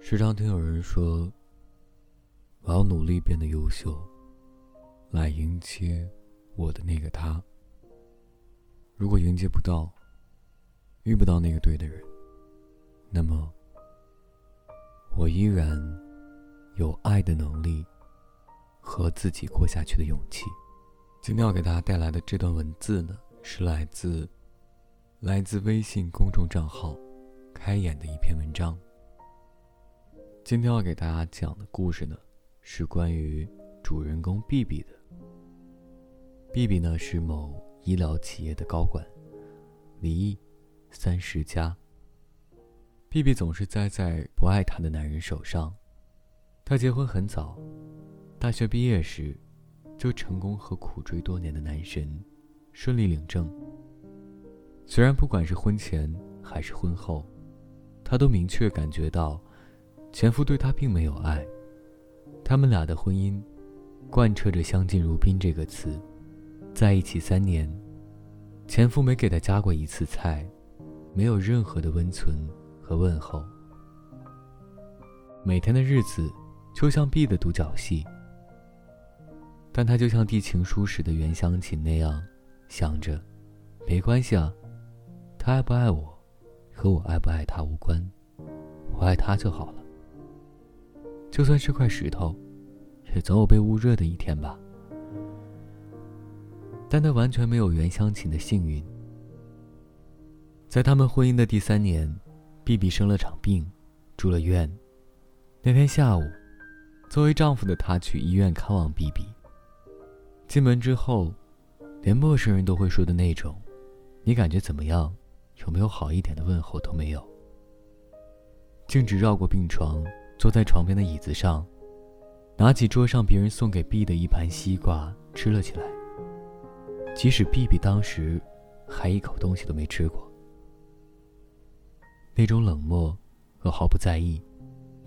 时常听有人说：“我要努力变得优秀，来迎接我的那个他。如果迎接不到，遇不到那个对的人，那么我依然有爱的能力和自己过下去的勇气。”今天要给大家带来的这段文字呢，是来自来自微信公众账号“开眼”的一篇文章。今天要给大家讲的故事呢，是关于主人公 B B 的。B B 呢是某医疗企业的高管，离异，三十加。B B 总是栽在不爱她的男人手上。她结婚很早，大学毕业时，就成功和苦追多年的男神顺利领证。虽然不管是婚前还是婚后，她都明确感觉到。前夫对她并没有爱，他们俩的婚姻贯彻着“相敬如宾”这个词，在一起三年，前夫没给她夹过一次菜，没有任何的温存和问候，每天的日子就像 B 的独角戏。但他就像递情书时的袁湘琴那样，想着，没关系啊，他爱不爱我，和我爱不爱他无关，我爱他就好了。就算是块石头，也总有被捂热的一天吧。但他完全没有袁湘琴的幸运。在他们婚姻的第三年，B B 生了场病，住了院。那天下午，作为丈夫的他去医院看望 B B。进门之后，连陌生人都会说的那种“你感觉怎么样？有没有好一点的问候都没有。”径直绕过病床。坐在床边的椅子上，拿起桌上别人送给 B 的一盘西瓜吃了起来。即使 B B 当时还一口东西都没吃过，那种冷漠和毫不在意，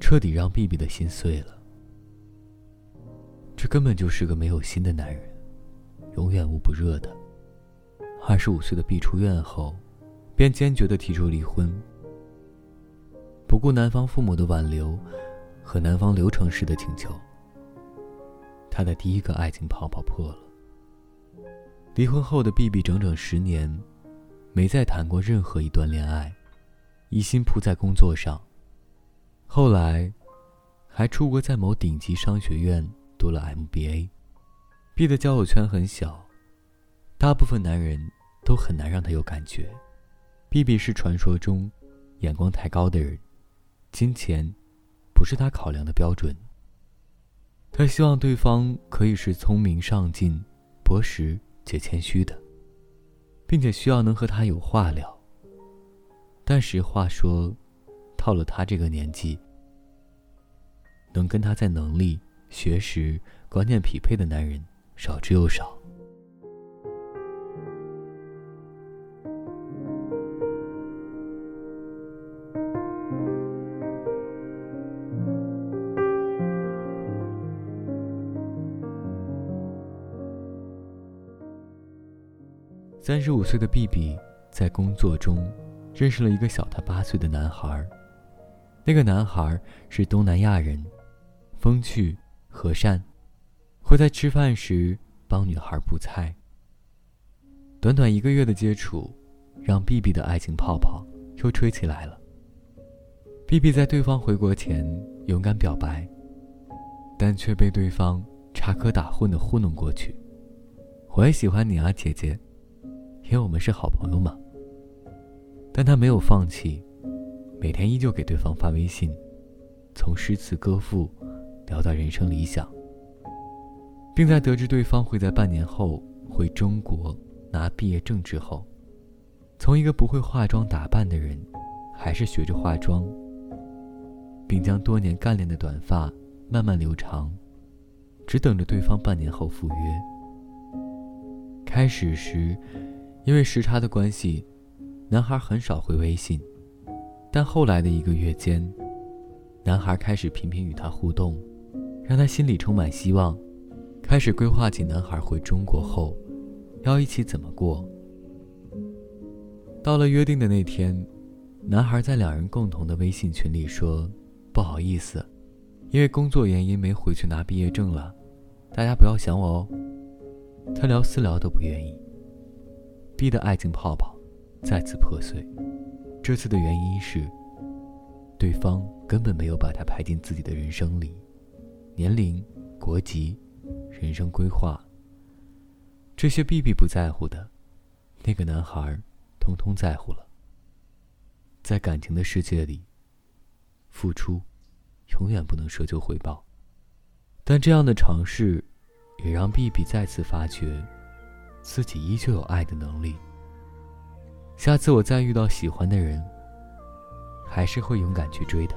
彻底让 B B 的心碎了。这根本就是个没有心的男人，永远捂不热的。二十五岁的 B 出院后，便坚决地提出离婚。不顾男方父母的挽留和男方流程式的请求，他的第一个爱情泡泡破了。离婚后的 B B 整整十年，没再谈过任何一段恋爱，一心扑在工作上。后来，还出国在某顶级商学院读了 M B A。B 的交友圈很小，大部分男人都很难让他有感觉。B B 是传说中眼光太高的人。金钱，不是他考量的标准。他希望对方可以是聪明、上进、博识且谦虚的，并且需要能和他有话聊。但实话说，到了他这个年纪，能跟他在能力、学识、观念匹配的男人少之又少。三十五岁的 B B 在工作中认识了一个小他八岁的男孩。那个男孩是东南亚人，风趣和善，会在吃饭时帮女孩补菜。短短一个月的接触，让 B B 的爱情泡泡又吹起来了。B B 在对方回国前勇敢表白，但却被对方插科打诨的糊弄过去。我也喜欢你啊，姐姐。因为我们是好朋友嘛。但他没有放弃，每天依旧给对方发微信，从诗词歌赋聊到人生理想，并在得知对方会在半年后回中国拿毕业证之后，从一个不会化妆打扮的人，还是学着化妆，并将多年干练的短发慢慢留长，只等着对方半年后赴约。开始时。因为时差的关系，男孩很少回微信，但后来的一个月间，男孩开始频频与他互动，让他心里充满希望，开始规划起男孩回中国后要一起怎么过。到了约定的那天，男孩在两人共同的微信群里说：“不好意思，因为工作原因没回去拿毕业证了，大家不要想我哦。”他聊私聊都不愿意，逼的爱情泡泡再次破碎。这次的原因是，对方根本没有把他排进自己的人生里，年龄、国籍、人生规划，这些 B B 不在乎的，那个男孩通通在乎了。在感情的世界里，付出永远不能奢求回报，但这样的尝试，也让 B B 再次发觉，自己依旧有爱的能力。下次我再遇到喜欢的人，还是会勇敢去追的。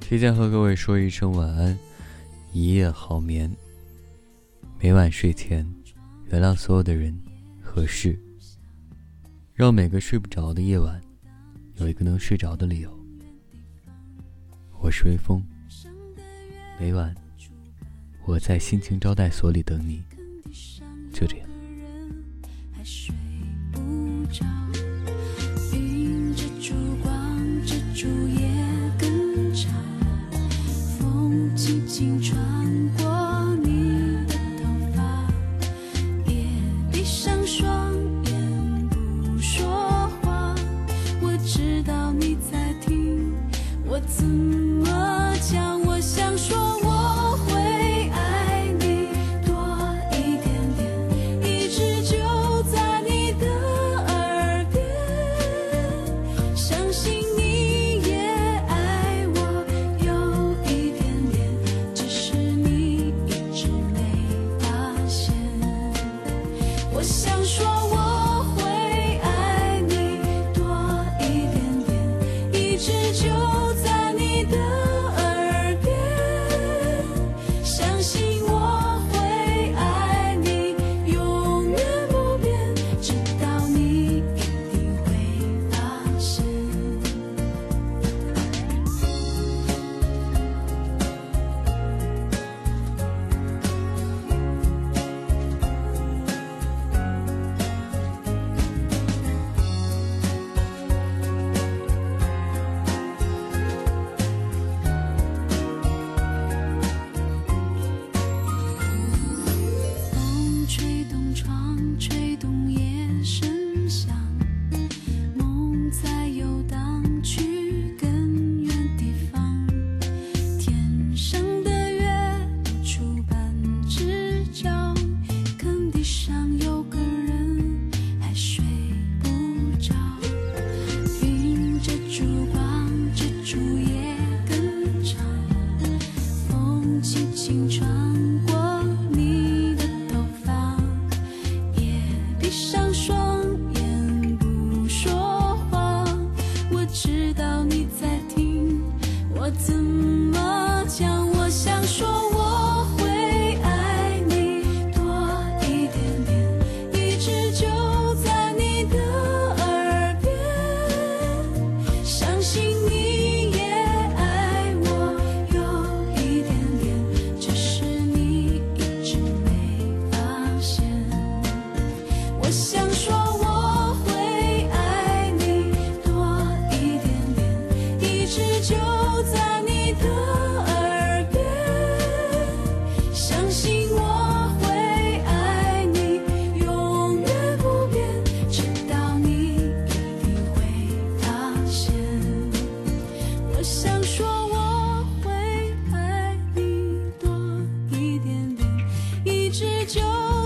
提前和各位说一声晚安，一夜好眠。每晚睡前，原谅所有的人和事，让每个睡不着的夜晚，有一个能睡着的理由。我是微风。每晚，我在心情招待所里等你，就这样。青春。就